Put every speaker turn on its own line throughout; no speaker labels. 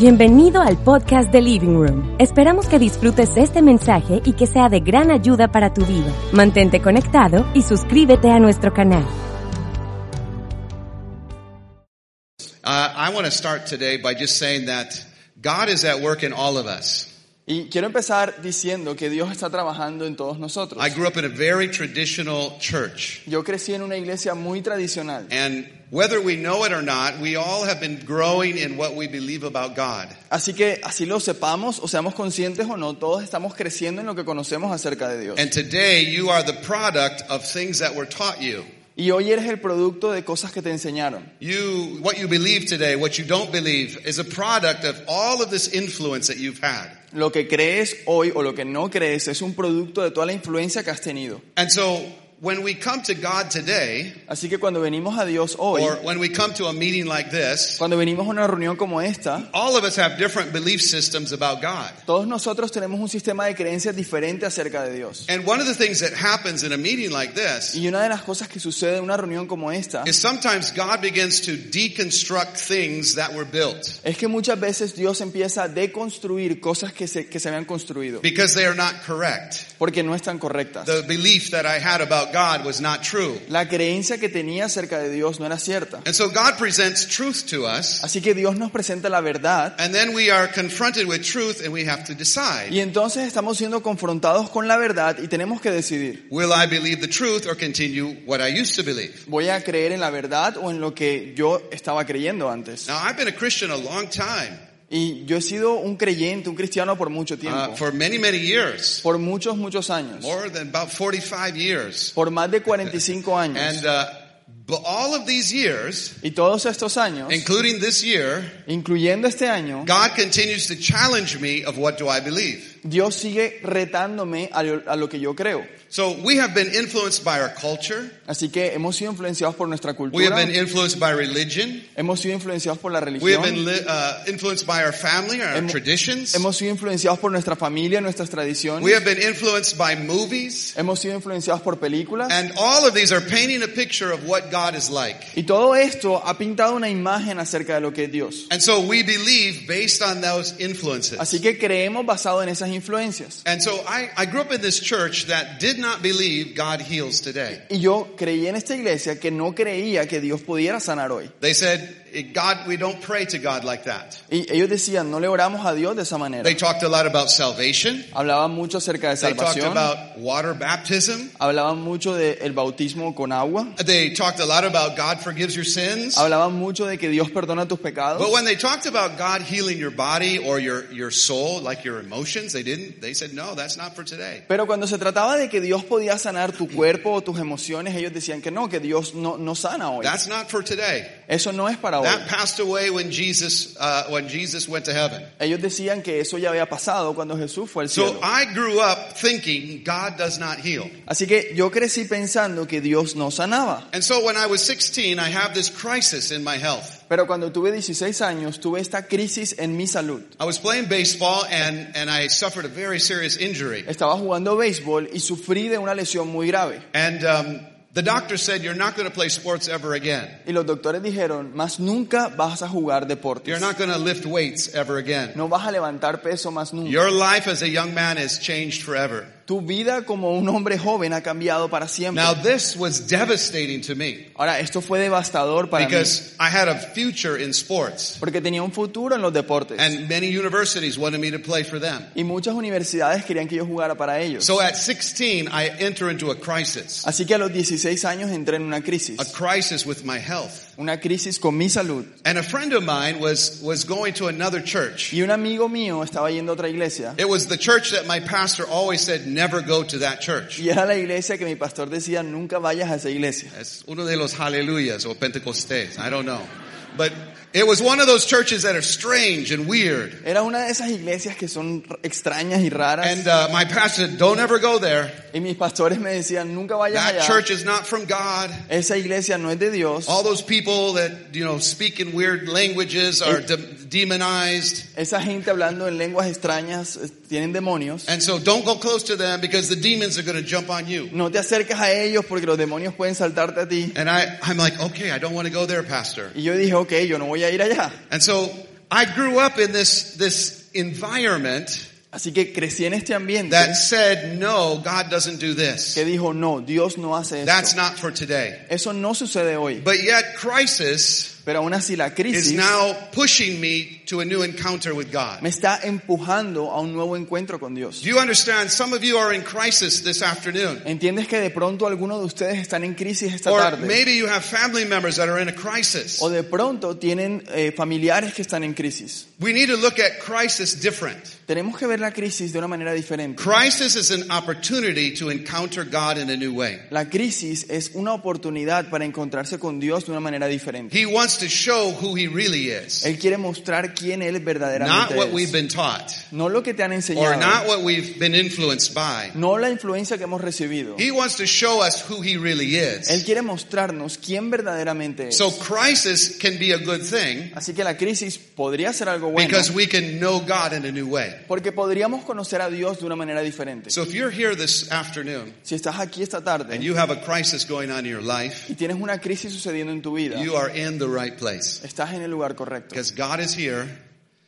Bienvenido al podcast de Living Room. Esperamos que disfrutes este mensaje y que sea de gran ayuda para tu vida. Mantente conectado y suscríbete a nuestro canal.
Y quiero empezar diciendo que Dios está trabajando en todos nosotros.
I grew up in a very traditional church.
Yo crecí en una iglesia muy tradicional.
And whether we know it or not, we all have been growing in what we believe about God.
Así que así lo sepamos o seamos conscientes o no, todos estamos creciendo en lo que conocemos acerca de Dios.
And today you are the product of things that were taught you.
Y hoy eres el producto de cosas que te enseñaron.
You, what you believe today, what you don't believe, is a product of all of this influence that you've had.
Lo que crees hoy o lo que no crees es un producto de toda la influencia que has tenido.
And so when we come to God today,
Así que cuando venimos a Dios hoy,
or when we come to a meeting like this,
cuando venimos a una reunión como esta,
all of us have different belief systems about God.
todos nosotros tenemos un sistema de creencias diferente acerca de Dios.
And one of the things that happens in a meeting like this
Y una de las cosas que sucede en una reunión como esta
is sometimes God begins to deconstruct things that were built
es que muchas veces Dios empieza a deconstruir cosas que se, que se habían construido
because they are not correct.
porque no están correctas.
The belief that I had about God was not true.
La creencia que tenía acerca de Dios no era cierta.
And so God presents truth to us,
Así que Dios nos presenta la verdad
and then we are confronted with truth and we have to decide.
y entonces estamos siendo confrontados con la verdad y tenemos que decidir.
Will I believe the truth or continue what I used to believe?
¿Voy a creer en la verdad o en lo que yo estaba creyendo antes?
Now, I've been a Christian a long time,
Y yo he sido un creyente, un cristiano por mucho
uh,
tiempo.
for many, many years,
Por muchos, muchos años.
more than about 45 years.
Por más de 45 años.
And uh, but all of these years,
Y todos estos años,
including this year,
incluyendo este año,
God continues to challenge me of what do I believe.
Dios sigue retándome a lo, a lo que yo creo.
So we have been influenced by our culture.
Así que hemos sido influenciados por nuestra cultura.
We have been influenced by religion.
hemos sido influenciados por la religión.
We have been uh, influenced by our family, our
Hemos-
traditions.
hemos sido influenciados por nuestra familia, nuestras tradiciones.
We have been influenced by movies.
hemos sido influenciados por películas.
And all of these are painting a picture of what God is like.
Y todo esto ha pintado una imagen acerca de lo que es Dios.
And so we believe based on those influences.
Así que creemos basado en esas influencias.
And so I, I grew up in this church that did not believe God heals today.
Y yo creí en esta iglesia que no creía que Dios pudiera sanar hoy.
They said, God, we don't pray to God like that.
Y ellos decían, no le oramos a Dios de esa manera.
They talked a lot about salvation.
Hablaban mucho acerca de
They talked
salvación,
about water baptism.
hablaban mucho del bautismo con agua,
They talked a lot about God forgives your sins.
hablaban mucho de que Dios perdona tus pecados.
But when they talked about God healing your body or your, your soul, like your emotions, they didn't. They said, no, that's not for today.
Pero cuando se trataba de que Dios podía sanar tu cuerpo o tus emociones, ellos decían que no, que Dios no, no sana hoy.
That's not for today.
Eso no es para hoy.
That passed away when Jesus, uh, when Jesus went to heaven.
Ellos decían que eso ya había pasado cuando Jesús fue al
So. I grew up thinking God does not heal.
Así que yo crecí pensando que Dios no sanaba.
And so when I was 16, I have this crisis in my health.
Pero cuando tuve 16 años, tuve esta crisis en mi salud.
I was playing baseball and, and I suffered a very serious injury.
Estaba jugando béisbol y sufrí de una lesión muy grave.
And um, the doctor said, You're not going to play sports ever again.
Y los doctores dijeron, más nunca vas a jugar deportes.
You're not going to lift weights ever again.
No vas a levantar peso más nunca.
Your life as a young man is changed forever.
Tu vida como un hombre joven ha cambiado para siempre.
Now, this was devastating to me
Ahora, esto fue devastador para mí.
because I had a future in sports.
Porque tenía un futuro en los deportes.
And many universities wanted me to play for them.
Y muchas universidades querían que yo jugara para ellos.
So at 16, I enter into a crisis.
Así que a los 16 años entré en una crisis.
A crisis with my health.
Una crisis con mi salud.
And a friend of mine was, was going to another church.
Y un amigo mío estaba yendo a otra iglesia.
It was the church that my pastor always said, never go to that church.
Y era la iglesia que mi pastor decía, nunca vayas a esa iglesia.
Es uno de los haleluyas o pentecostés. I don't know. But It was one of those churches that are strange and weird.
Era una de esas iglesias que son extrañas y raras.
And uh, my pastor said, don't ever go there.
y mis pastores me decían, nunca vayas
That
allá.
church is not from God.
Esa iglesia no es de Dios.
All those people that, you know, speak in weird languages are de- demonized.
Esa gente hablando en lenguas extrañas tienen demonios.
And so don't go close to them because the demons are going to jump on you.
No te acerques a ellos porque los demonios pueden saltarte a ti.
And I, I'm like, okay, I don't want to go there, pastor.
Y yo dije, ok, yo no voy a ir allá.
And so I grew up in this, this environment
Así que crecí en este ambiente
that said, no, God doesn't do this.
que dijo, no, Dios no hace esto.
That's not for today.
Eso no sucede hoy.
But yet crisis
Pero aún así la crisis is
now pushing me to a new encounter with God.
me está empujando a un nuevo encuentro con Dios.
Do you understand? Some of you are in crisis this afternoon.
¿Entiendes que de pronto algunos de ustedes están en crisis esta
Or
tarde?
maybe you have family members that are in a crisis.
O de pronto tienen eh, familiares que están en crisis.
We need to look at crisis different.
Tenemos que ver la crisis de una manera diferente.
Crisis is an opportunity to encounter God in a new way.
La crisis es una oportunidad para encontrarse con Dios de una manera diferente.
He wants to show who he really is,
Él quiere mostrar quién Él
not
verdaderamente
what we've been taught
No lo que te han
or
enseñado.
not what we've been influenced by.
No la influencia que hemos recibido.
He wants to show us who he really
Él
is.
quiere mostrarnos quién verdaderamente es.
So crisis can be a good thing
Así que la crisis podría ser algo bueno
because we can know God in a new way.
porque podríamos conocer a Dios de una manera diferente.
So if you're here this afternoon
Si estás aquí esta tarde
and you have a crisis going on in your life,
y tienes una crisis sucediendo en tu vida,
you are in the right place
estás en el lugar correcto.
because God is here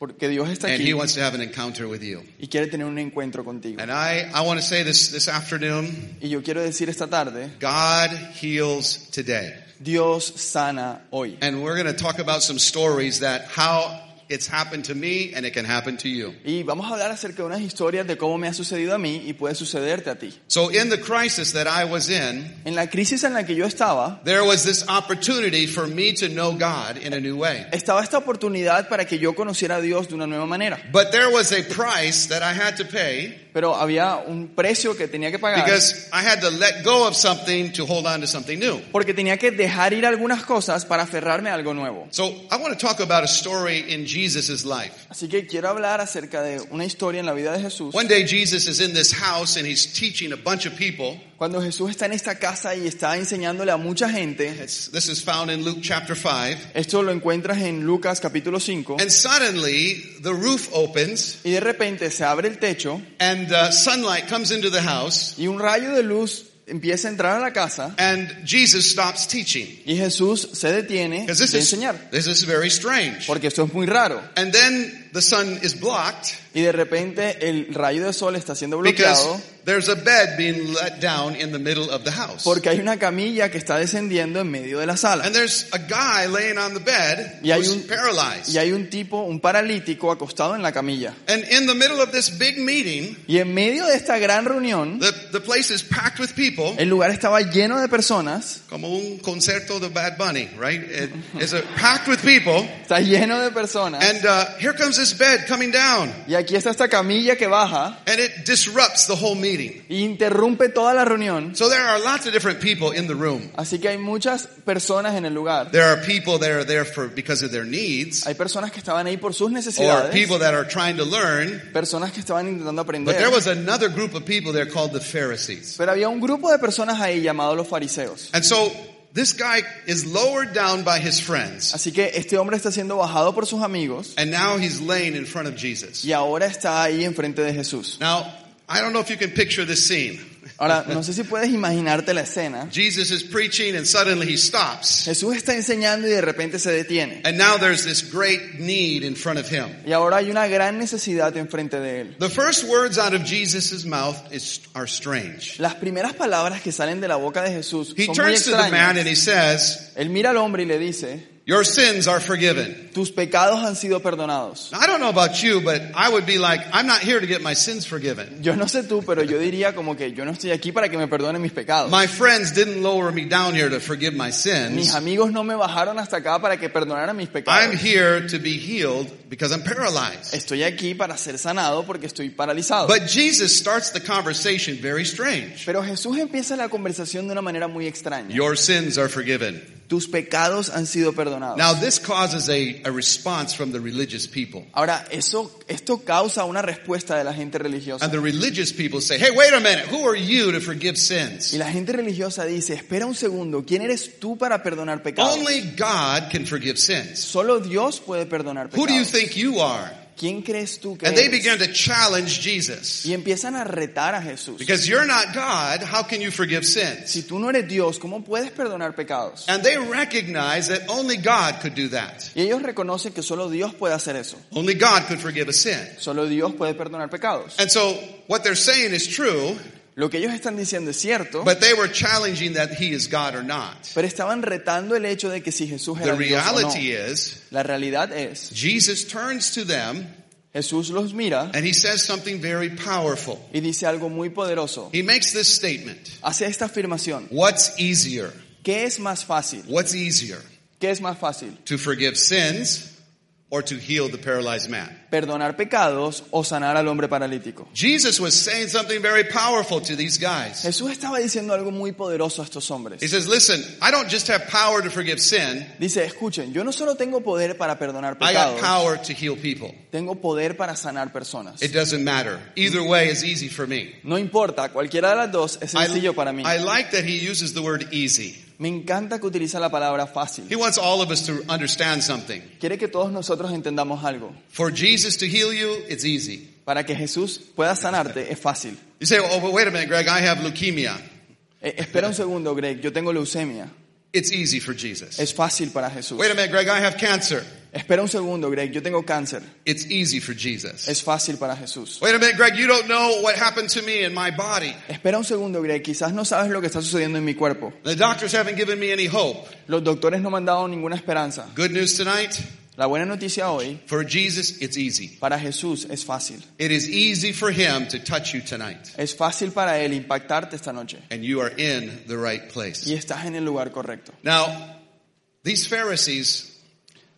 Porque Dios está
and
aquí
he wants to have an encounter with you.
y quiere tener un encuentro contigo.
And I, I want to say this this afternoon,
Y yo quiero decir esta tarde,
God heals today.
Dios sana hoy.
And we're going to talk about some stories that how it's happened to me and it can happen to you.
Y vamos a hablar acerca de unas historias de cómo me ha sucedido a mí y puede sucederte a ti.
So in the crisis that I was in,
En la crisis en la que yo estaba,
there was this opportunity for me to know God in a new way.
estaba esta oportunidad para que yo conociera a Dios de una nueva manera.
But there was a price that I had to pay
Pero había un precio que tenía que pagar
because I had to let go of something to hold on to something new.
porque tenía que dejar ir algunas cosas para aferrarme a algo nuevo.
So I want to talk about a story in Jesus' life.
Así que quiero hablar acerca de una historia en la vida de Jesús.
One day Jesus is in this house and he's teaching a bunch of people.
Cuando Jesús está en esta casa y está enseñándole a mucha gente,
this is found in Luke chapter 5.
esto lo encuentras en Lucas capítulo 5,
And suddenly the roof opens
y de repente se abre el techo
and uh, sunlight comes into the house
y un rayo de luz empieza a entrar a la casa
and Jesus stops teaching.
y Jesús se detiene de
is,
enseñar.
this is very strange.
Porque esto es muy raro.
And then the sun is blocked
Y de repente el rayo de sol está siendo bloqueado
there's a bed being let down in the middle of the house.
porque hay una camilla que está descendiendo en medio de la sala.
And there's a guy laying on the bed
Y hay
who's
un-
paralyzed.
Y hay un tipo, un paralítico acostado en la camilla.
And in the middle of this big meeting,
Y en medio de esta gran reunión,
the, the place is packed with people,
el lugar estaba lleno de personas,
como un concierto de Bad Bunny, right? It- it's a, packed with people.
está lleno de personas.
And uh, here comes this bed coming down.
Y aquí está esta camilla que baja
And it disrupts the whole meeting.
e interrumpe toda la reunión.
So there are lots of different people in the room.
Así que hay muchas personas en el lugar.
There are people that are there for because of their needs,
Hay personas que estaban ahí por sus
or
necesidades,
people that are trying to learn.
personas que estaban intentando
But
aprender.
there was another group of people there called the Pharisees.
Pero había un grupo de personas ahí llamados los fariseos.
And so this guy is lowered down by his friends,
Así que este hombre está siendo bajado por sus amigos
and now he's laying in front of Jesus.
y ahora está ahí enfrente de Jesús.
Now, I don't know if you can picture this scene.
Ahora, no sé si puedes imaginarte la escena.
Jesus is preaching and suddenly he stops.
Jesús está enseñando y de repente se detiene.
And now there's this great need in front of him.
Y ahora hay una gran necesidad enfrente de él.
The first words out of Jesus' mouth is, are strange.
Las primeras palabras que salen de la boca de Jesús
He
son muy
turns to the man
extrañas.
and he says,
Él mira al hombre y le dice,
Your sins are forgiven.
tus pecados han sido perdonados.
Now, I don't know about you, but I would be like, I'm not here to get my sins forgiven.
Yo no sé tú, pero yo diría como que yo no estoy aquí para que me perdonen mis pecados.
My friends didn't lower me down here to forgive my
Mis
sins.
amigos no me bajaron hasta acá para que perdonaran mis pecados.
I'm
pecados.
here to be healed because I'm paralyzed.
Estoy aquí para ser sanado porque estoy paralizado.
But Jesus starts the conversation very strange.
Pero Jesús empieza la conversación de una manera muy extraña.
Your sins are forgiven.
Tus pecados han sido perdonados.
Now, this causes a, a response from the religious people.
Ahora, eso, esto causa una respuesta de la gente religiosa.
And the religious people say, hey, wait a minute, who are you to forgive sins?
Y la gente religiosa dice, espera un segundo, ¿quién eres tú para perdonar pecados?
Only God can forgive sins.
Solo Dios puede perdonar
Who do you
pecados.
think you are?
¿Quién crees tú que
And they
eres?
began to challenge Jesus.
Y empiezan a retar a Jesús.
Because you're not God, how can you forgive sins?
Si tú no eres Dios, ¿cómo puedes perdonar pecados?
And they recognize that only God could do that.
Y ellos reconocen que solo Dios puede hacer eso.
Only God could forgive a sin.
Solo Dios puede perdonar pecados.
And so what they're saying is true,
Lo que ellos están diciendo es cierto,
but they were challenging that he is God or not.
pero estaban retando el hecho de que si Jesús
The
era Dios o no.
is,
La realidad es,
Jesus turns to them
Jesús los mira
and he says something very powerful.
y dice algo muy poderoso.
He makes this statement.
Hace esta afirmación.
What's easier?
¿Qué es más fácil?
What's easier?
¿Qué es más fácil?
To forgive sins or to heal the paralyzed man?
¿Perdonar pecados o sanar al hombre paralítico?
Jesus was saying something very powerful to these guys.
Jesús estaba diciendo algo muy poderoso a estos hombres.
He says, listen, I don't just have power to forgive sin,
Dice, escuchen, yo no solo tengo poder para perdonar
I got
pecados,
power to heal people.
tengo poder para sanar personas.
It doesn't matter. Either way is easy for me.
No importa, cualquiera de las dos es
I,
sencillo para mí.
I like that he uses the word easy.
Me encanta que utiliza la palabra fácil.
He wants all of us to understand something.
Quiere que todos nosotros entendamos algo.
For Jesus to heal you, it's easy.
Para que Jesús pueda sanarte es fácil.
You say, oh, but wait a minute, Greg, I have leukemia.
Eh, espera un segundo, Greg, yo tengo leucemia.
It's easy for Jesus.
Es fácil para Jesús.
Wait a minute, Greg, I have cancer.
Espera un segundo, Greg, yo tengo cáncer.
It's easy for Jesus.
Es fácil para Jesús.
Wait a minute, Greg, you don't know what happened to me in my body.
Espera un segundo, Greg, quizás no sabes lo que está sucediendo en mi cuerpo.
The doctors haven't given me any hope.
Los doctores no me han dado ninguna esperanza.
Good news tonight,
La buena noticia hoy,
for Jesus, it's easy.
para Jesús es fácil.
It is easy for him to touch you tonight.
Es fácil para Él impactarte esta noche.
And you are in the right place.
Y estás en el lugar correcto.
Now, these Pharisees,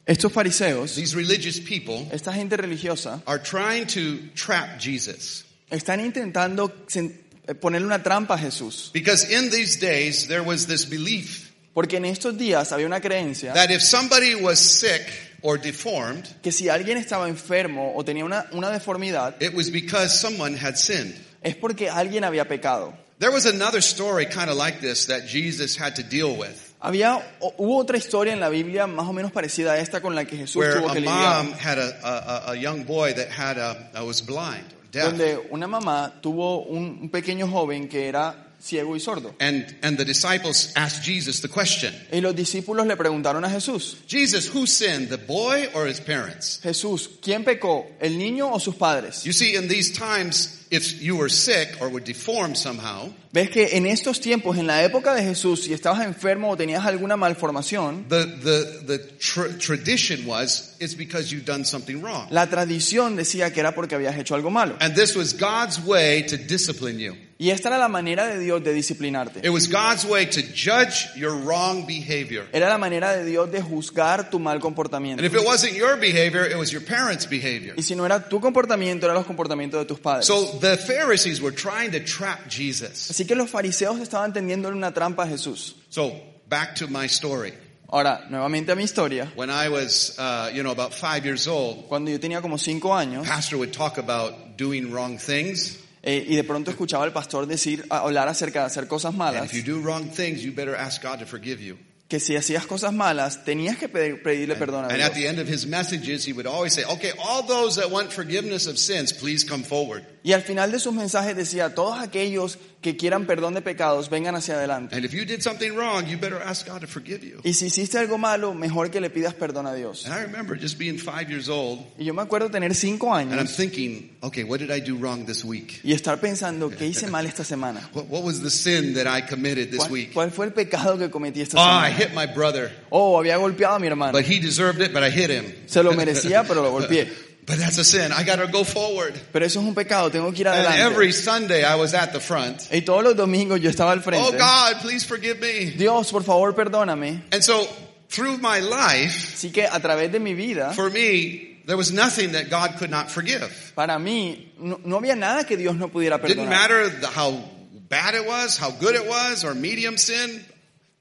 Estos fariseos,
these religious people,
esta gente religiosa,
are trying to trap Jesus.
están intentando eh, ponerle una trampa a Jesús.
Because in these days, there was this belief
Porque en estos días había una creencia
that if somebody was sick or deformed,
que si alguien estaba enfermo o tenía una, una deformidad,
it was because someone had sinned.
es porque alguien había pecado.
There was another story kind of like this that Jesus had to deal with,
Había, hubo otra historia en la Biblia más o menos parecida a esta con la que Jesús
where
tuvo que
a
lidiar.
mom had a, a, a young boy that had a, was blind, deaf,
Donde una mamá tuvo un, un pequeño joven que era ciego y sordo.
and and the disciples asked Jesus the question,
Y los discípulos le preguntaron a Jesús,
Jesus, who sinned, the boy or his parents?
Jesús, ¿quién pecó? ¿El niño o sus padres?
You see, in these times, if you were sick or were deformed somehow,
Ves que en estos tiempos, en la época de Jesús, si estabas enfermo o tenías alguna malformación,
the the the tr- tradition was it's because you've done something wrong,
la tradición decía que era porque habías hecho algo malo.
and this was God's way to discipline you.
Y esta era la manera de Dios de disciplinarte.
It was God's way to judge your wrong behavior.
Era la manera de Dios de juzgar tu mal comportamiento.
And if it wasn't your behavior, it was your parents' behavior.
Y si no era tu comportamiento, eran los comportamientos de tus padres.
So the Pharisees were trying to trap Jesus.
Así que los fariseos estaban tendiéndole una trampa a Jesús.
So back to my story.
Ahora, nuevamente a mi historia.
When I was, uh, you know, about five years old,
Cuando yo tenía como cinco años
pastor would talk about doing wrong things.
Eh, y de pronto escuchaba al pastor decir, hablar acerca de hacer cosas malas,
if you do wrong things, you better ask God to forgive you.
que si hacías cosas malas tenías que pedir- pedirle perdón a
And at
Dios.
the end of his messages, he would always say, okay, all those that want forgiveness of sins, please come forward.
Y al final de sus mensajes decía, todos aquellos que quieran perdón de pecados, vengan hacia adelante.
And if you did something wrong, you better ask God to forgive you.
Y si hiciste algo malo, mejor que le pidas perdón a Dios.
And I remember just being five years old,
Y yo me acuerdo tener cinco
and I'm
años
thinking, okay, what did I do wrong this week?
y estar pensando, ¿qué hice mal esta semana?
What, what was the sin that I committed this
¿Cuál,
week?
cuál fue el pecado que cometí esta
Oh, I
semana?
hit my brother,
Oh, había golpeado a mi hermano.
but he deserved it, but I hit him.
Se lo merecía, pero lo golpeé.
But that's a sin. I got to go forward.
Pero eso es un pecado, tengo que ir adelante.
And every Sunday I was at the front.
Y todos los domingos yo estaba al
oh,
frente. Oh.
God, please forgive me.
Dios, por favor, perdóname.
And so through my life,
Así que a través de mi vida,
for me, there was nothing that God could not forgive.
para mí, no, no había nada que Dios no pudiera perdonar.
Didn't matter the, how bad it was, how good it was, or medium sin.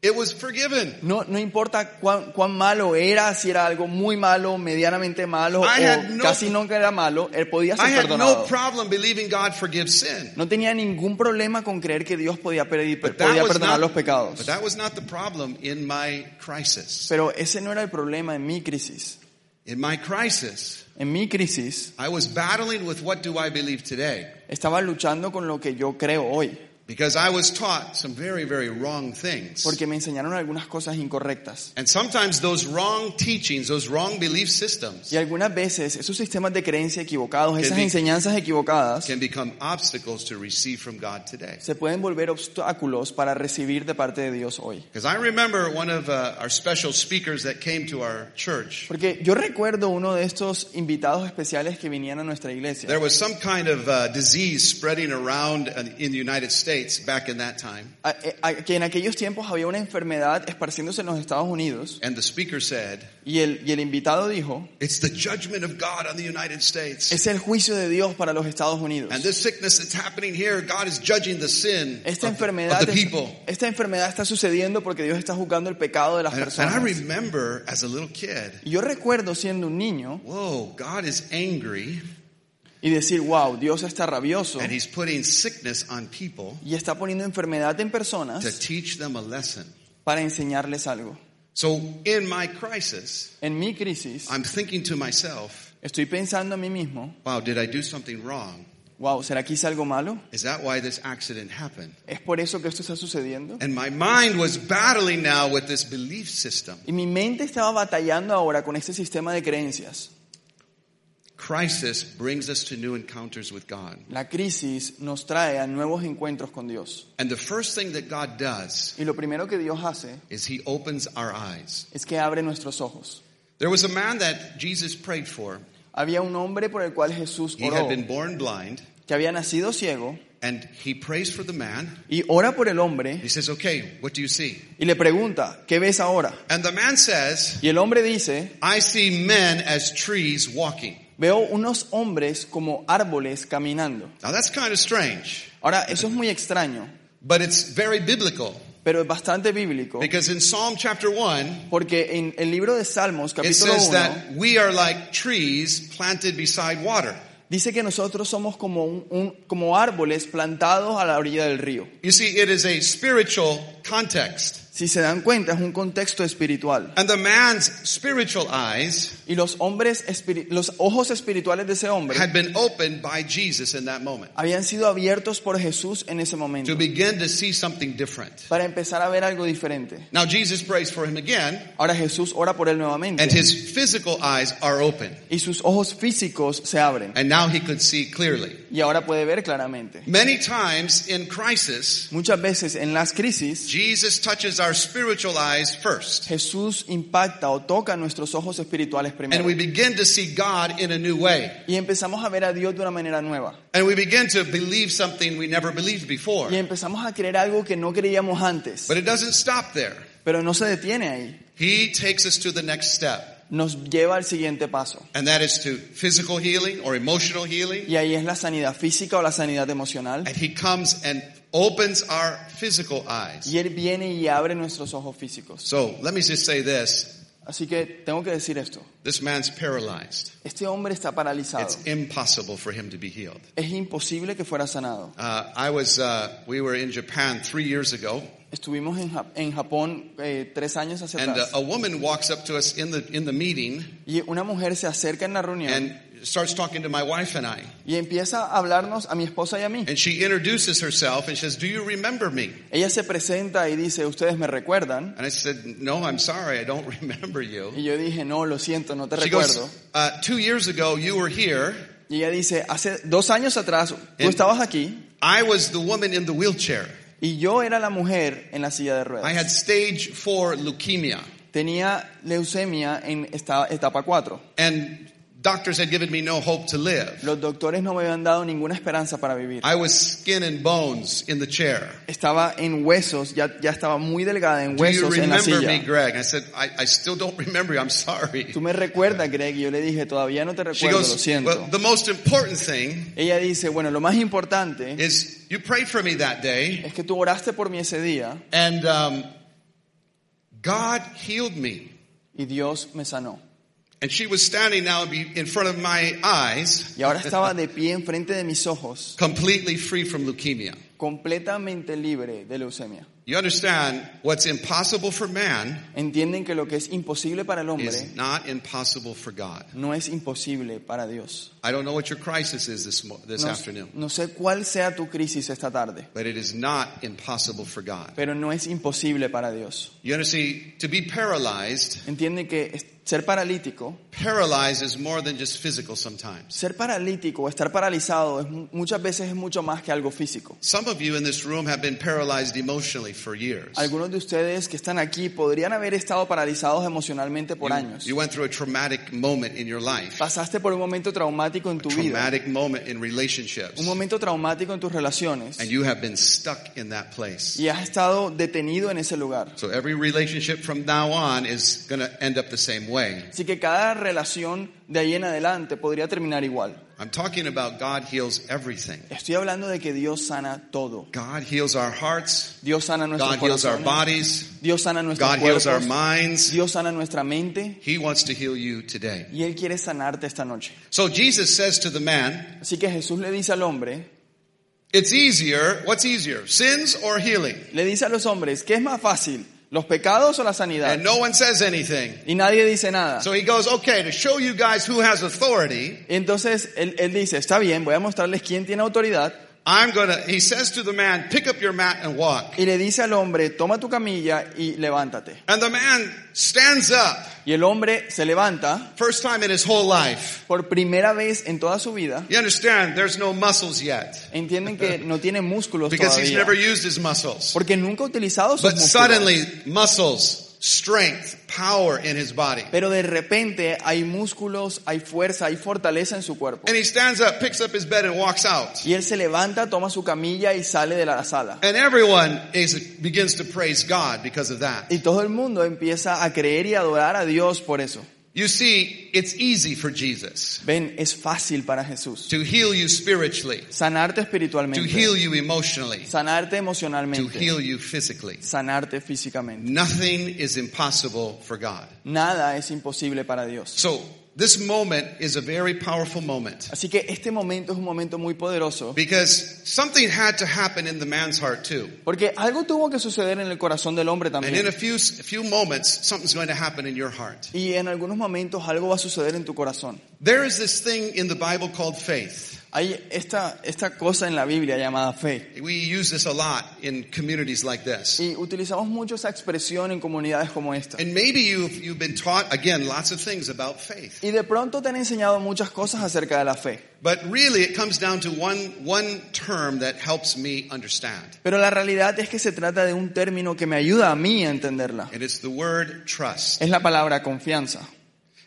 It was forgiven.
No, no importa cuán, cuán malo era, si era algo muy malo, medianamente malo
I
o
no-
casi nunca era malo, él podía
I
ser
had no
perdonado.
problem believing God forgives sin.
No tenía ningún problema con creer que Dios podía, pedir- podía perdonar los
not,
pecados.
but that was not the problem in my crisis.
Pero ese no era el problema en mi crisis.
In my crisis,
En mi crisis
I was battling with what do I believe today?
estaba luchando con lo que yo creo hoy,
Because I was taught some very, very wrong things.
porque me enseñaron algunas cosas incorrectas.
And sometimes those wrong teachings, those wrong belief systems
Y algunas veces esos sistemas de creencia equivocados, esas
be-
enseñanzas equivocadas,
can become obstacles to receive from God today.
se pueden volver obstáculos para recibir de parte de Dios hoy.
Because I remember one of uh, our special speakers that came to our church.
Porque yo recuerdo uno de estos invitados especiales que vinían a nuestra iglesia.
There was some kind of uh, disease spreading around in the United States back in that time.
A- a- que en aquellos tiempos había una enfermedad esparciéndose en los Estados Unidos
And the speaker said,
y el, y el invitado dijo,
It's the judgment of God on the United States.
es el juicio de Dios para los Estados Unidos.
And this sickness that's happening here, God is judging the sin
Esta
of,
enfermedad,
of the
es-
people.
esta enfermedad está sucediendo porque Dios está juzgando el pecado de las
And, and I
personas.
remember as a little kid,
Y yo recuerdo siendo un niño
whoa, God is angry
y decir, wow, Dios está rabioso
and He's putting sickness on people
y está poniendo enfermedad en
to
personas
teach them a lesson.
para enseñarles algo.
So in my crisis,
En mi crisis,
I'm thinking to myself,
estoy pensando a mí mismo,
wow, did I do something wrong?
wow, ¿será que hice algo malo?
Is that why this accident happened?
¿Es por eso que esto está sucediendo?
And my mind was battling now with this belief system.
Y mi mente estaba batallando ahora con este sistema de creencias.
Crisis brings us to new encounters with God.
La crisis nos trae a nuevos encuentros con Dios.
And the first thing that God does
Y lo primero que Dios hace
is He opens our eyes.
es que abre nuestros ojos.
There was a man that Jesus prayed for.
Había un hombre por el cual Jesús oró.
He had been born blind,
que había nacido ciego,
and he prays for the man.
y ora por el hombre
He says, Okay, what do you see?
y le pregunta, ¿qué ves ahora?
And the man says,
Y el hombre dice,
I see men as trees walking.
Veo unos hombres como árboles caminando.
Now that's kind of strange,
Ahora, eso es muy extraño,
but it's very biblical
pero es bastante bíblico,
because in Psalm chapter 1,
porque en el libro de Salmos,
it
capítulo
says
1,
that we are like trees planted beside water.
dice que nosotros somos como, un- un- como árboles plantados a la orilla del río.
You see, it is a spiritual context.
Si se dan cuenta, es un contexto espiritual.
And the man's spiritual eyes
Y los hombres, los ojos espirituales de ese hombre
had been opened by Jesus in that moment
habían sido abiertos por Jesús en ese
to
momento
begin to see something different.
para empezar a ver algo diferente.
Now Jesus prays for him again,
Ahora Jesús ora por él nuevamente
and his physical eyes are open.
y sus ojos físicos se abren
And now he could see clearly.
y ahora puede ver claramente.
Many times in crisis,
Muchas veces en las crisis
Jesus touches our spiritual eyes first.
Jesús impacta o toca nuestros ojos espirituales primero.
And we begin to see God in a new way.
y empezamos a ver a Dios de una manera nueva
And we begin to believe something we never believed before.
y empezamos a creer algo que no creíamos antes,
But it doesn't stop there.
pero no se detiene ahí.
He takes us to the next step.
Nos lleva al siguiente paso
And that is to physical healing or emotional healing.
y ahí es la sanidad física o la sanidad emocional
And he comes and opens our physical eyes.
y él viene y abre nuestros ojos físicos.
So let me just say this.
Así que tengo que decir esto.
This man's paralyzed.
Este hombre está paralizado.
It's impossible for him to be healed.
Es imposible que fuera sanado.
Uh, I was, uh, we were in Japan three years ago,
Estuvimos en, Jap- en Japón eh, tres años hacia
and uh,
atrás
a woman walks up to us in the in the meeting
y una mujer se acerca en la reunión
and starts talking to my wife and I.
y empieza a hablarnos a mi esposa y a mí.
And she introduces herself and says, "Do you remember me?"
Ella se presenta y dice, ustedes me recuerdan.
And I said, "No, I'm sorry, I don't remember you."
Y yo dije, no, lo siento, no te
She goes,
recuerdo.
uh, two years ago, you were here.
Y ella dice, hace dos años atrás, tú estabas aquí
I was the woman in the wheelchair.
y yo era la mujer en la silla de ruedas.
I had stage four leukemia,
Tenía leucemia en esta etapa 4.
and doctors had given me no hope to live.
Los doctores no me habían dado ninguna esperanza para vivir.
I was skin and bones in the chair.
Estaba en huesos, ya, ya estaba muy delgada en
Do you
huesos en la
remember me,
silla.
Greg? I said, I, I still don't remember you. I'm sorry.
Tú me recuerdas, Greg, y yo le dije, todavía no te
She
recuerdo, lo
goes,
siento.
well, the most important thing
Ella dice, bueno, lo más importante
is you prayed for me that day,
es que tú oraste por mí ese día
and um, God healed me.
y Dios me sanó.
And she was standing now in front of my eyes,
Y ahora estaba de pie enfrente de mis ojos,
completely free from leukemia.
completamente libre de leucemia.
You understand what's impossible for man
Entienden que lo que es imposible para el hombre
is not impossible for God.
no es imposible para Dios.
I don't know what your crisis is this, this
No,
afternoon,
no sé cuál sea tu crisis esta tarde,
but it is not impossible for God.
pero no es imposible para Dios.
You understand, to be paralyzed,
Entienden que ser paralítico,
paralyzed is more than just physical sometimes.
ser paralítico o estar paralizado es, mu- muchas veces es mucho más que algo físico.
Some of you in this room have been paralyzed emotionally for years.
Algunos de ustedes que están aquí podrían haber estado paralizados emocionalmente por
You,
años.
you went through a traumatic moment in your life,
Pasaste por un momento traumático en tu vida,
traumatic moment in relationships,
un momento traumático en tus relaciones
and you have been stuck in that place.
y has estado detenido en ese lugar.
So every relationship from now on is going to end up the same way.
Así que cada relación de ahí en adelante podría terminar igual.
I'm talking about God heals everything.
Estoy hablando de que Dios sana todo.
God heals our hearts.
Dios sana nuestros
God heals our bodies.
Dios sana nuestros
God heals our
cuerpos.
minds.
Dios sana nuestra mente
He wants to heal you today.
y Él quiere sanarte esta noche.
So Jesus says to the man,
Así que Jesús le dice al hombre,
it's easier. What's easier, sins or healing?
le dice a los hombres, ¿qué es más fácil? ¿Los pecados o la sanidad?
And no one says anything.
Y nadie dice nada.
So he goes, okay, to show you guys who has authority,
Entonces él, él dice, está bien, voy a mostrarles quién tiene autoridad.
I'm gonna, he says to the man, pick up your mat and walk.
Y le dice al hombre, toma tu camilla y levántate.
And the man stands up,
Y el hombre se levanta
first time in his whole life.
por primera vez en toda su vida.
You understand, there's no muscles yet.
Entienden que no tiene músculos
Because he's
todavía.
never used his muscles.
Porque nunca ha utilizado sus
But
músculos.
suddenly, muscles, strength, power in his body.
Pero de repente hay músculos, hay fuerza, hay fortaleza en su cuerpo.
And he stands up, picks up his bed and walks out.
Y él se levanta, toma su camilla y sale de la sala.
And everyone is, begins to praise God because of that.
Y todo el mundo empieza a creer y adorar a Dios por eso.
You see, it's easy for Jesus
Ven, es fácil para Jesús.
to heal you spiritually,
Sanarte espiritualmente.
to heal you emotionally,
Sanarte emocionalmente.
to heal you physically.
Sanarte físicamente.
Nothing is impossible for God.
Nada es imposible para Dios.
So, this moment is a very powerful moment
Así que este momento es un momento muy poderoso.
because something had to happen in the man's heart too.
Porque algo tuvo que suceder en el corazón del hombre
And in
también.
a few, a few moments, something's going to happen in your heart.
Y en algunos momentos algo va a suceder en tu corazón.
There is this thing in the Bible called faith.
Hay esta, esta cosa en la Biblia llamada fe.
We use this a lot in communities like this.
Y utilizamos mucho esa expresión en comunidades como esta.
And maybe you've, you've been taught, again, lots of things about faith.
Y de pronto te han enseñado muchas cosas acerca de la fe.
But really, it comes down to one, one term that helps me understand.
Pero la realidad es que se trata de un término que me ayuda a mí a entenderla.
And it's the word trust.
Es la palabra confianza.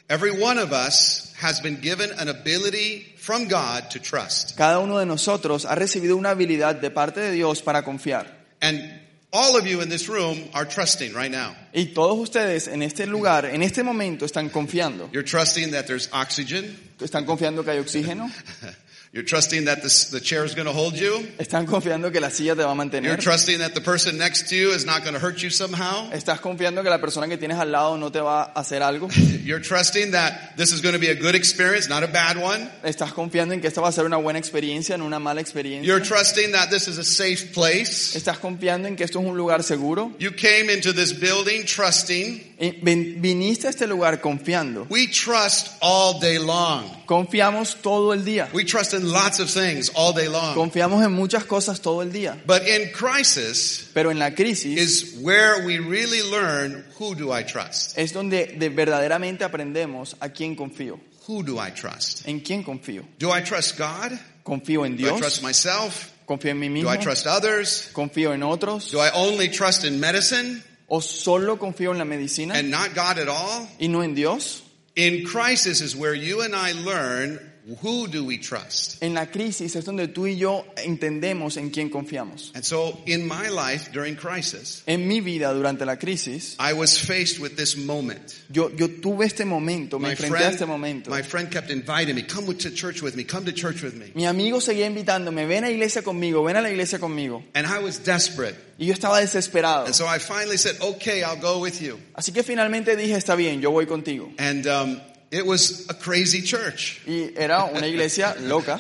Every one of us has been given an ability from God to trust.
Cada uno de nosotros ha recibido una habilidad de parte de Dios para confiar.
And all of you in this room are trusting right now.
Y todos ustedes en este lugar, en este momento, están confiando.
You're trusting that there's oxygen.
Están confiando que hay oxígeno.
You're trusting that this, the chair is going to hold you.
Están confiando que la silla te va a mantener.
You're trusting that the person next to you is not going to hurt you somehow.
Estás confiando que la persona que tienes al lado no te va a hacer algo.
You're trusting that this is going to be a good experience, not a bad one.
Estás confiando en que esta va a ser una buena experiencia, no una mala experiencia.
You're trusting that this is a safe place.
Estás confiando en que esto es un lugar seguro.
You came into this building trusting.
Eh, viniste a este lugar confiando.
We trust all day long.
Confiamos todo el día.
We trust in lots of things all day long.
Confiamos en muchas cosas todo el día.
But in crisis
Pero en la crisis
is where we really learn who do I trust?
es donde de verdaderamente aprendemos a quién confío.
Who do I trust?
¿En quién confío?
Do I trust God?
¿Confío en
Do I trust
Dios?
myself?
¿Confío en mí
Do
mismo?
I trust others?
¿Confío en otros?
Do I only trust in medicine
¿O solo confío en la medicina
and not God at all?
y no en Dios?
In crisis is where you and I learn who do we trust?
En la crisis es donde tú y yo entendemos en quién confiamos.
And so in my life during crisis,
En mi vida durante la crisis,
I was faced with this moment.
yo, yo tuve este momento, me
My
enfrenté a este
friend,
momento.
my friend kept inviting me, come to church with me, come to church with me.
Mi amigo seguía invitándome, ven a la iglesia conmigo, ven a la iglesia conmigo.
And I was desperate.
Y yo estaba desesperado.
And so I finally said, okay, I'll go with you.
Así que finalmente dije, está bien, yo voy contigo.
And um, it was a crazy church.
Y era una iglesia loca.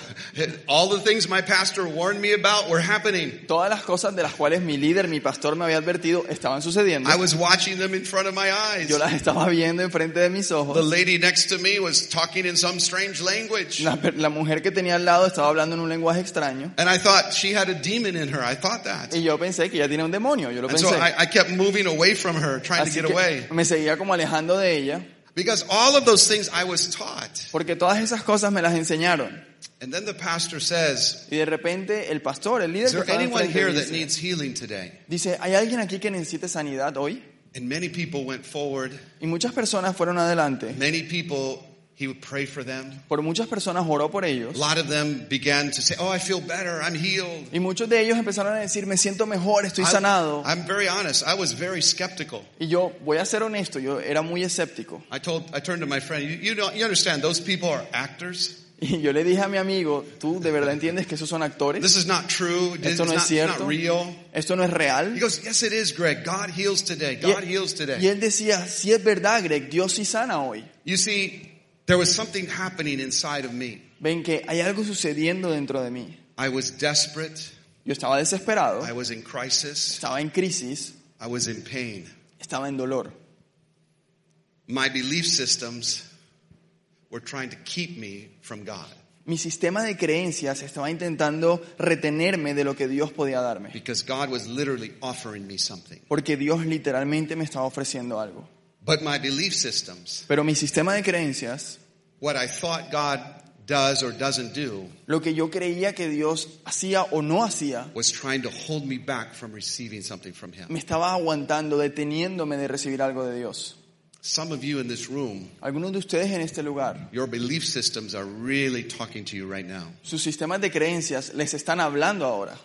All the things my pastor warned me about were happening.
Todas las cosas de las cuales mi líder, mi pastor me había advertido estaban sucediendo.
I was watching them in front of my eyes.
Yo las estaba viendo enfrente de mis
The
ojos.
lady next to me was talking in some strange language.
La, la mujer que tenía al lado estaba hablando en un lenguaje extraño.
And I thought she had a demon in her. I thought that.
Y yo pensé que ella tiene un demonio, yo lo
And so
pensé.
I, I kept moving away from her, trying to
Así
get away.
me seguía como alejando de ella,
Because all of those things I was taught.
porque todas esas cosas me las enseñaron.
And then the pastor says,
Y de repente el pastor, el líder
Is there anyone here that
dice,
needs healing today?
dice, ¿hay alguien aquí que necesite sanidad hoy?
And many people went forward.
Y muchas personas fueron adelante.
Many people, he would pray for them.
Por muchas personas oró por
A
ellos.
lot of them began to say, Oh, I feel better. I'm healed.
Y muchos de ellos empezaron a decir, me siento mejor, estoy sanado.
I'm very honest. I was very skeptical.
Y yo, voy a ser honesto, yo era muy escéptico.
I told, I turned to my friend, you, you know, you understand, those people are actors.
Y yo le dije a mi amigo, ¿tú de verdad entiendes que esos son actores?
This is not true.
Esto no
not,
es cierto.
not real.
¿Esto no es
He
real?
goes, Yes, it is, Greg. God heals today.
Y,
God heals
y
today.
él decía, sí es verdad, Greg, Dios sí sana hoy.
You see, there was something happening inside of me.
Ven que hay algo sucediendo dentro de mí.
I was desperate.
Yo estaba desesperado,
I was in crisis.
estaba en crisis,
I was in pain.
estaba en dolor.
My belief systems were trying to keep me from God
Mi sistema de creencias estaba intentando retenerme de lo que Dios podía darme.
because God was literally offering me something.
Porque Dios literalmente me estaba ofreciendo algo.
But my belief systems,
Pero mi sistema de creencias,
what I thought God does or doesn't do,
lo que yo creía que Dios hacía o no hacía,
was trying to hold me back from receiving something from Him.
me estaba aguantando, deteniéndome de recibir algo de Dios.
Some of you in this room,
Algunos de ustedes en este lugar,
your belief systems are really talking to you right now.
sus sistemas de creencias les están hablando ahora.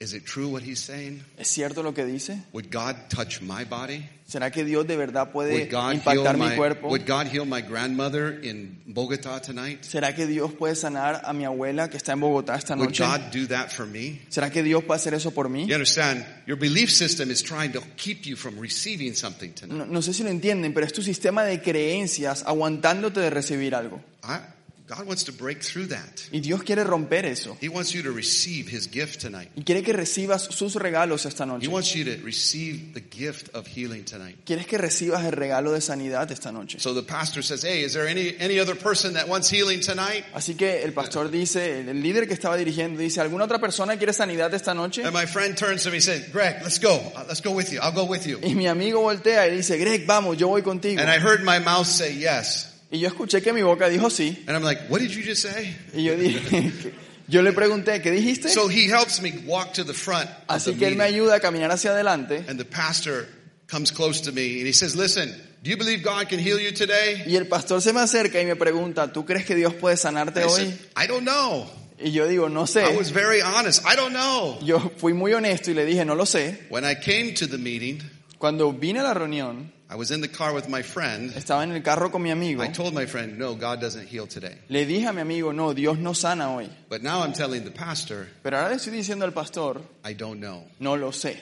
Is it true what He's saying?
¿Es cierto lo que dice?
Would God touch my body?
¿Será que Dios de verdad puede
Would God heal
impactar mi
my,
cuerpo?
would God heal my grandmother in Bogota tonight?
¿Será que Dios puede sanar a mi abuela que está en Bogotá esta
Would
noche?
God do that for me?
¿Será que Dios puede hacer eso por mí?
You understand? Your belief system is trying to keep you from receiving something tonight.
No, no sé si lo entienden, pero es tu sistema de creencias aguantándote de recibir algo.
I, God wants to break through that.
Y Dios quiere romper eso.
He wants you to receive His gift tonight.
Y quiere que recibas sus regalos esta noche.
He wants you to receive the gift of healing tonight.
Quieres que recibas el regalo de sanidad esta noche.
So the pastor says, Hey, is there any, any other person that wants healing tonight?
Así que el pastor dice, el líder que estaba dirigiendo dice, ¿alguna otra persona quiere sanidad esta noche?
And my friend turns to me and says, Greg, let's go. Uh, Let's go with you. I'll go with you.
Y mi amigo voltea y dice, Greg, vamos, yo voy contigo.
And I heard my mouth say yes.
Y yo escuché que mi boca dijo sí.
And I'm like, What did you just say?
Y yo dije, yo le pregunté, ¿qué dijiste?
So he helps me walk to the front. The
Así que él me ayuda a caminar hacia adelante.
And the pastor comes close to me and he says, Listen, do you believe God can heal you today?
Y el pastor se me acerca y me pregunta, ¿tú crees que Dios puede sanarte
I
hoy?
said, I don't know.
Y yo digo, no sé.
I was very honest. I don't know.
Yo fui muy honesto y le dije, no lo sé.
When I came to the meeting,
Cuando vine a la reunión,
I was in the car with my friend.
estaba en el carro con mi amigo.
I told my friend, No, God doesn't heal today.
Le dije a mi amigo, no, Dios no sana hoy.
But now I'm telling the pastor,
Pero ahora le estoy diciendo al pastor,
I don't know.
no lo sé.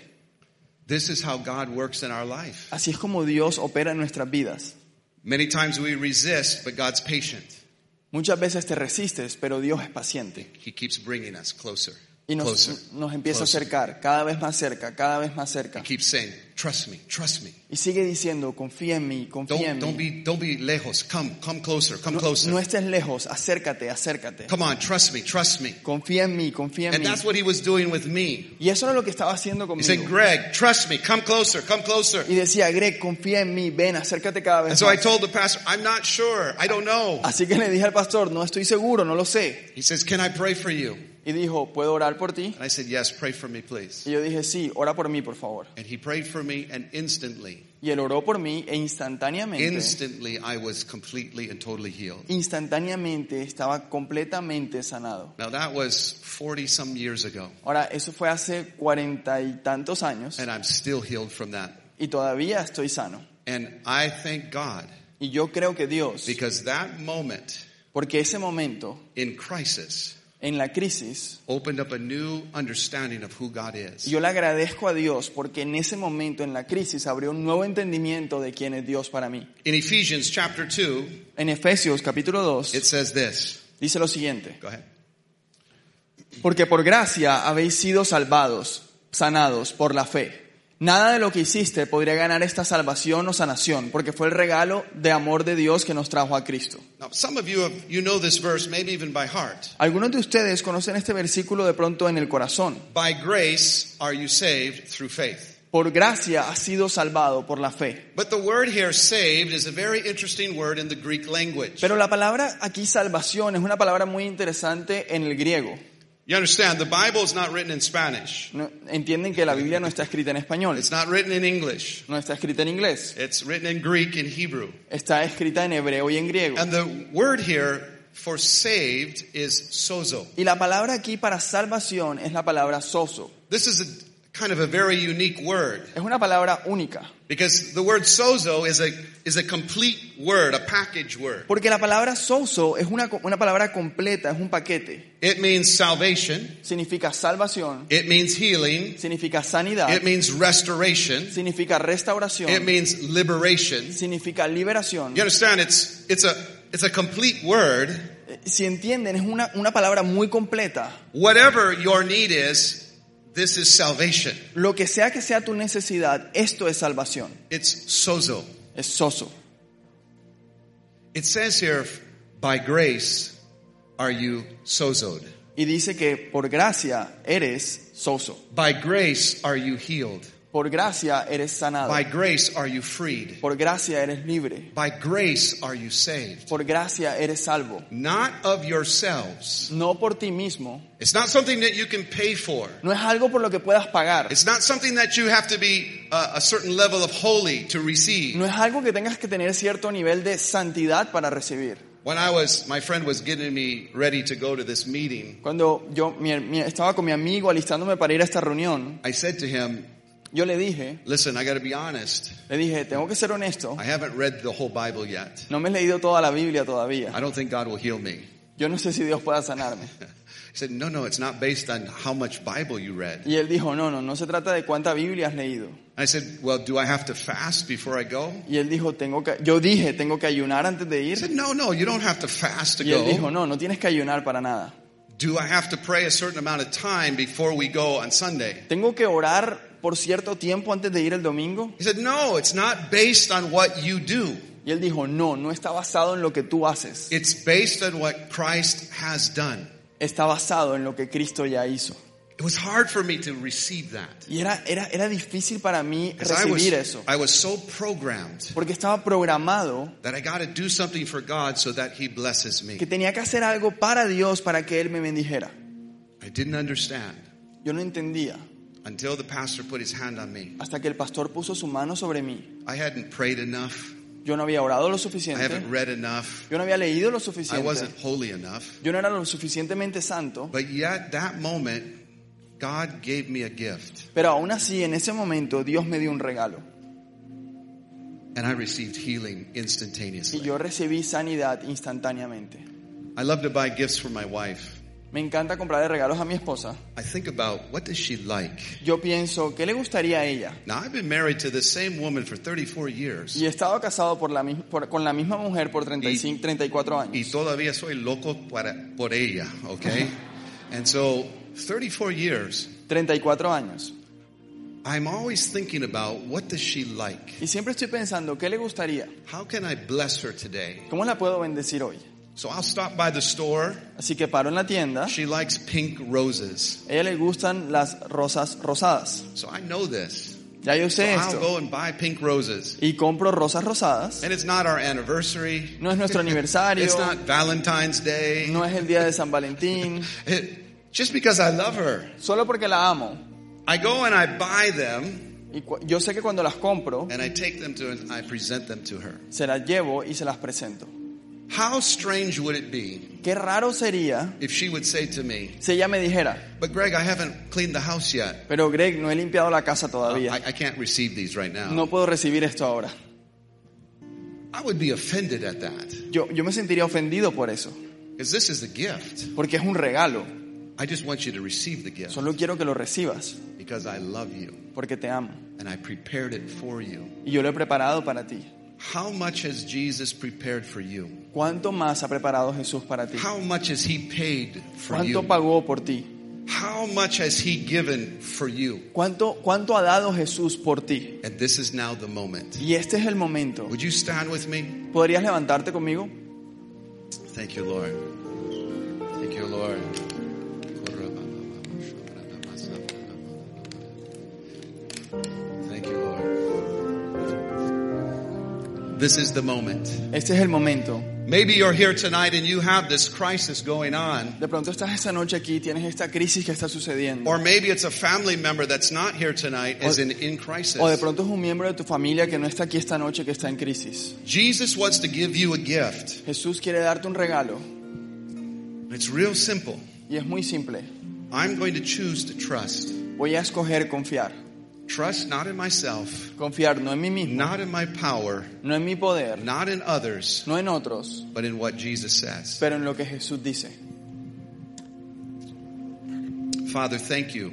This is how God works in our life.
Así es como Dios opera en nuestras vidas.
Many times we resist, but God's patient.
Muchas veces te resistes, pero Dios es paciente.
He keeps bringing us closer.
Y nos,
closer.
nos empieza a acercar, cada vez más cerca, cada vez más
He
cerca.
keeps saying, Trust me, trust me.
Y sigue diciendo, confía en mí, confía en
Don't, don't
mí.
be don't be lejos. Come, come closer, come
No,
closer.
no estés lejos, acércate, acércate.
Come on, trust me, trust me.
Confía en mí, confía en
And
mí.
that's what he was doing with me.
Y eso era lo que estaba haciendo
He said,
conmigo.
Greg, trust me, come closer, come closer.
Y decía, Greg, confía en mí, ven, acércate cada
And
vez
so I
más.
told the pastor, I'm not sure. I don't know.
Así que le dije al pastor, no estoy seguro, no lo sé.
He says, Can I pray for you?
Y dijo, ¿puedo orar por ti?
And I said, Yes, pray for me, please.
Y yo dije, sí, ora por mí, por favor.
And he prayed for me, and instantly
Y él oró por mí e instantáneamente,
instantly I was completely and totally healed.
instantáneamente estaba completamente sanado.
Now that was 40 some years ago,
Ahora, eso fue hace cuarenta y tantos años
and I'm still healed from that.
y todavía estoy sano.
And I thank God
Y yo creo que Dios,
because that moment
porque ese momento
in crisis
en la crisis,
opened up a new understanding of who God is.
yo le agradezco a Dios porque en ese momento en la crisis abrió un nuevo entendimiento de quién es Dios para mí.
In Ephesians chapter 2,
En Efesios capítulo 2
it says this.
dice lo siguiente.
Go ahead.
Porque por gracia habéis sido salvados, sanados por la fe. Nada de lo que hiciste podría ganar esta salvación o sanación, porque fue el regalo de amor de Dios que nos trajo a Cristo. Algunos de ustedes conocen este versículo de pronto en el corazón.
By grace are you saved through faith.
Por gracia has sido salvado por la fe. Pero la palabra aquí salvación es una palabra muy interesante en el griego.
You understand, the Bible is not written in Spanish.
No- Entienden que la Biblia no está escrita en español,
It's not written in English.
no está escrita en inglés,
It's written in Greek and Hebrew.
está escrita en hebreo y en griego.
And the word here for saved is sozo.
Y la palabra aquí para salvación es la palabra soso.
This is a kind of a very unique word
Es una palabra única.
because the word sozo is a is a complete word, a package word.
Porque la palabra soso es una, una palabra completa, es un paquete.
It means salvation,
Significa salvación,
it means healing,
significa sanidad,
it means restoration,
significa
it
restauración,
means liberation.
significa liberación.
You understand it's it's a it's a complete word.
Si entienden, es una, una palabra muy completa.
Whatever your need is, this is salvation.
Lo que sea que sea tu necesidad, esto es salvación.
It's sozo.
Es soso.
It says here, by grace are you sozoed.
Y dice que por gracia eres soso.
By grace are you healed.
Por gracia eres sanado.
By grace are you freed.
Por gracia eres libre.
By grace are you saved.
Por gracia eres salvo.
Not of yourselves.
No por ti mismo.
It's not something that you can pay for.
No es algo por lo que puedas pagar.
It's not something that you have to be uh, a certain level of holy to receive.
No es algo que tengas que tener cierto nivel de santidad para recibir.
When I was, my friend was getting me ready to go to this meeting,
Cuando yo mi- mi- estaba con mi amigo alistándome para ir a esta reunión,
I said to him,
yo le dije,
listen, I got to be honest.
le dije, tengo que ser honesto,
I haven't read the whole Bible yet.
no me he leído toda la Biblia todavía.
I don't think God will heal me.
Yo no sé si Dios pueda sanarme.
He said, no, no, it's not based on how much Bible you read.
Y él dijo, no, no, no se trata de cuánta Biblia has leído.
I said, well, do I have to fast before I go?
Y él dijo, tengo que, yo dije, tengo que ayunar antes de
He
ir.
said, no, no, you don't have to fast to
Y él dijo,
go.
no, no tienes que ayunar para nada.
Do I have to pray a certain amount of time before we go on Sunday?
Tengo que orar por cierto tiempo antes de ir el domingo.
He said, no, it's not based on what you do.
Y él dijo, no, no está basado en lo que tú haces.
It's based on what Christ has done.
Está basado en lo que Cristo ya hizo.
It was hard for me to receive that.
Y era, era, era difícil para mí
'Cause I was,
recibir eso.
I was so programmed
Porque estaba programado
that I got to do something for God so that He blesses me.
que tenía que hacer algo para Dios para que Él me bendijera.
I didn't understand
Yo no entendía
until the pastor put his hand on me.
hasta que el pastor puso su mano sobre mí.
I hadn't prayed enough.
Yo no había orado lo
I
suficiente.
haven't read enough.
Yo no había leído lo
I
suficiente.
wasn't holy enough.
Yo no era lo suficientemente santo.
But yet, that moment, God gave me a gift.
Pero aún así, en ese momento, Dios me dio un regalo.
And I received healing
Y
instantaneously.
yo recibí sanidad instantáneamente.
I love to buy gifts for my wife.
Me encanta comprarle regalos a mi esposa.
I think about what does she like?
Yo pienso, ¿qué le gustaría a ella?
Now, I've been married to the same woman for 34 years.
Y he estado casado por la, por- con la misma mujer por 35, 34
Y
años.
todavía soy loco para, por ella, okay? And so, 34 years,
34 años.
I'm always thinking about what does she like?
Y siempre estoy pensando, ¿qué le gustaría?
How can I bless her today?
¿Cómo la puedo bendecir hoy?
So I'll stop by the store.
Así que paro en la tienda.
She likes pink roses.
A ella le gustan las rosas rosadas.
So I know this.
Ya yo
So
sé
I'll
esto.
go and buy pink roses.
Y compro rosas rosadas.
And it's not our anniversary.
No es nuestro aniversario.
It's not Valentine's Day.
No es el día de San Valentín.
It- just because I love her.
Solo porque la amo.
I go and I buy them
Y yo sé que cuando las compro,
and I take them to and I present them to her.
se las llevo y se las presento.
How strange would it be
Qué raro sería
if she would say to me,
si ella me dijera,
But Greg, I haven't cleaned the house yet.
pero Greg, no he limpiado la casa todavía.
I can't receive these right now.
No puedo recibir esto ahora.
I would be offended at that
Yo, yo me sentiría ofendido por eso,
because this is the gift.
porque es un regalo.
I just want you to receive the gift
Solo quiero que lo recibas,
because I love you
porque te amo.
and I prepared it for you.
Y yo lo he preparado para ti.
How much has Jesus prepared for you?
¿Cuánto más ha preparado Jesús para ti?
How much has He paid for
¿Cuánto
you?
pagó por ti?
How much has He given for you?
¿Cuánto, ¿Cuánto ha dado Jesús por ti?
And this is now the moment.
Y este es el momento.
Would you stand with me?
¿Podrías levantarte conmigo?
Thank you, Lord. Thank you, Lord. This is the moment.
Este es el momento.
Maybe you're here tonight and you have this crisis going on.
De pronto estás esta noche aquí, tienes esta crisis que está sucediendo.
Or maybe it's a family member that's not here tonight is in, in crisis.
O de pronto es un miembro de tu familia que no está aquí esta noche, que está en crisis.
Jesus wants to give you a gift.
Jesús quiere darte un regalo
It's real simple.
y es muy simple.
I'm going to choose to trust.
Voy a escoger confiar.
Trust not in myself,
Confiar no en mí mismo,
not in my power,
no en mi poder,
not in others,
no en otros,
but in what Jesus says.
pero en lo que Jesús dice.
Father, thank you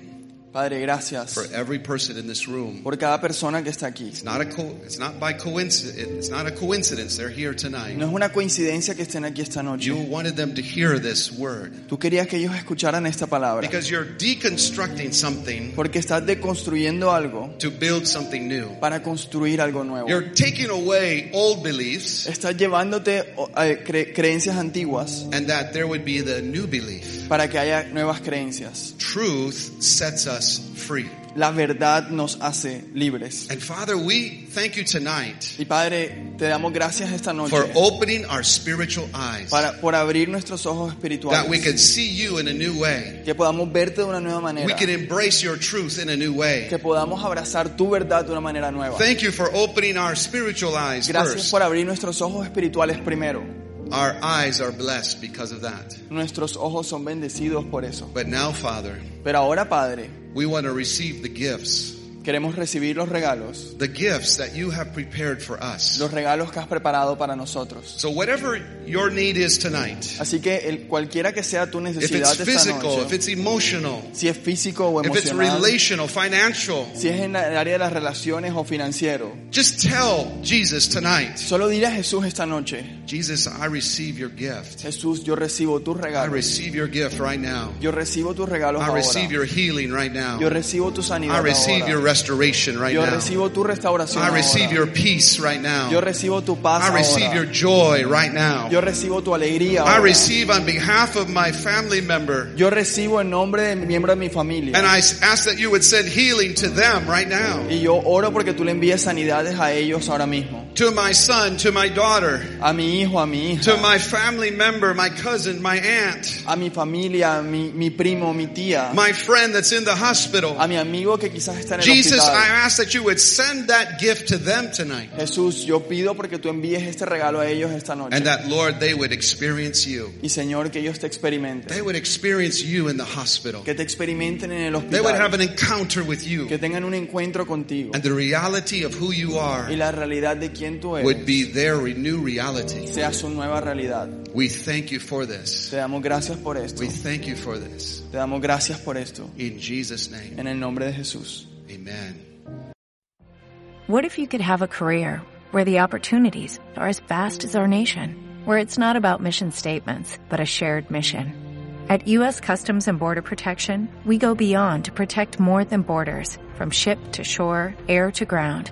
Padre, gracias
for every person in this room.
por cada persona que está aquí.
It's not a co- it's not by coincidence. It's not a coincidence they're here tonight.
No es una coincidencia que estén aquí esta noche.
You wanted them to hear this word
Tú querías que ellos escucharan esta palabra.
because you're deconstructing something
Porque estás deconstruyendo algo
to build something new.
para construir algo nuevo.
You're taking away old beliefs
Estás llevándote o, eh, cre- creencias antiguas
and that there would be the new belief.
para que haya nuevas creencias.
Truth sets us free.
La verdad nos hace libres.
And Father, we thank you tonight
Y Padre, te damos gracias esta noche
for opening our spiritual eyes
para, por abrir nuestros ojos
that we
espirituales.
can see you in a new way.
Que podamos verte de una nueva
We
manera.
can embrace your truth in a new way.
Que podamos abrazar tu verdad de una manera nueva.
Thank you for opening our spiritual eyes
Gracias
first.
por abrir nuestros ojos espirituales primero.
Our eyes are blessed because of that.
Nuestros ojos son bendecidos por eso.
But now, Father,
Pero ahora, Padre,
we want to receive the gifts,
queremos recibir los regalos.
the gifts that you have prepared for us.
Los regalos que has preparado para nosotros.
So whatever your need is tonight,
Así que el, cualquiera que sea tu
if
necesidad
it's
de esta
physical, if
noche,
it's emotional,
si es físico o
if it's
emocional,
relational, financial,
si es en el área de las relaciones o financiero,
just tell Jesus tonight,
solo dile a Jesús esta noche,
Jesus, I receive your gift.
Jesús, yo recibo tus
I
regalos.
receive your gift right now.
Yo recibo tus regalos
I receive
ahora.
your healing right now.
Yo recibo tu
I
sanidad
receive your
ahora.
Restoration right
Yo
now.
recibo tu restauración
I receive
ahora.
your peace right now.
Yo recibo tu paz
I receive your
ahora.
joy right now.
Yo recibo tu alegría
I
ahora.
receive on behalf of my family member.
Yo recibo en nombre de mi miembro de mi familia.
And I ask that you would send healing to them right now.
Y yo oro porque tú le envíes sanidades a ellos ahora mismo.
To my son, to my daughter,
A mi hijo, a mi
to my family member, my cousin, my aunt,
a mi familia, a mi, mi primo, mi tía,
my friend that's in the hospital.
a mi amigo que quizás está en el
Jesus, I ask that you would send that gift to them tonight.
Jesús, yo pido porque tú envíes este regalo a ellos esta noche.
And that, Lord, they would experience you.
Y Señor, que ellos te experimenten.
They would experience you in the hospital.
Que te experimenten en el
They would have an encounter with you.
Que tengan un encuentro contigo.
And the reality of who you are
Y la realidad de quién tú
would be their new reality.
sea su nueva realidad.
We thank you for this.
Te damos gracias por esto.
We thank you for this.
Te damos gracias por esto.
In Jesus' name,
En el nombre de Jesús.
amen.
What if you could have a career where the opportunities are as vast as our nation, where it's not about mission statements, but a shared mission? At U.S. Customs and Border Protection, we go beyond to protect more than borders, from ship to shore, air to ground,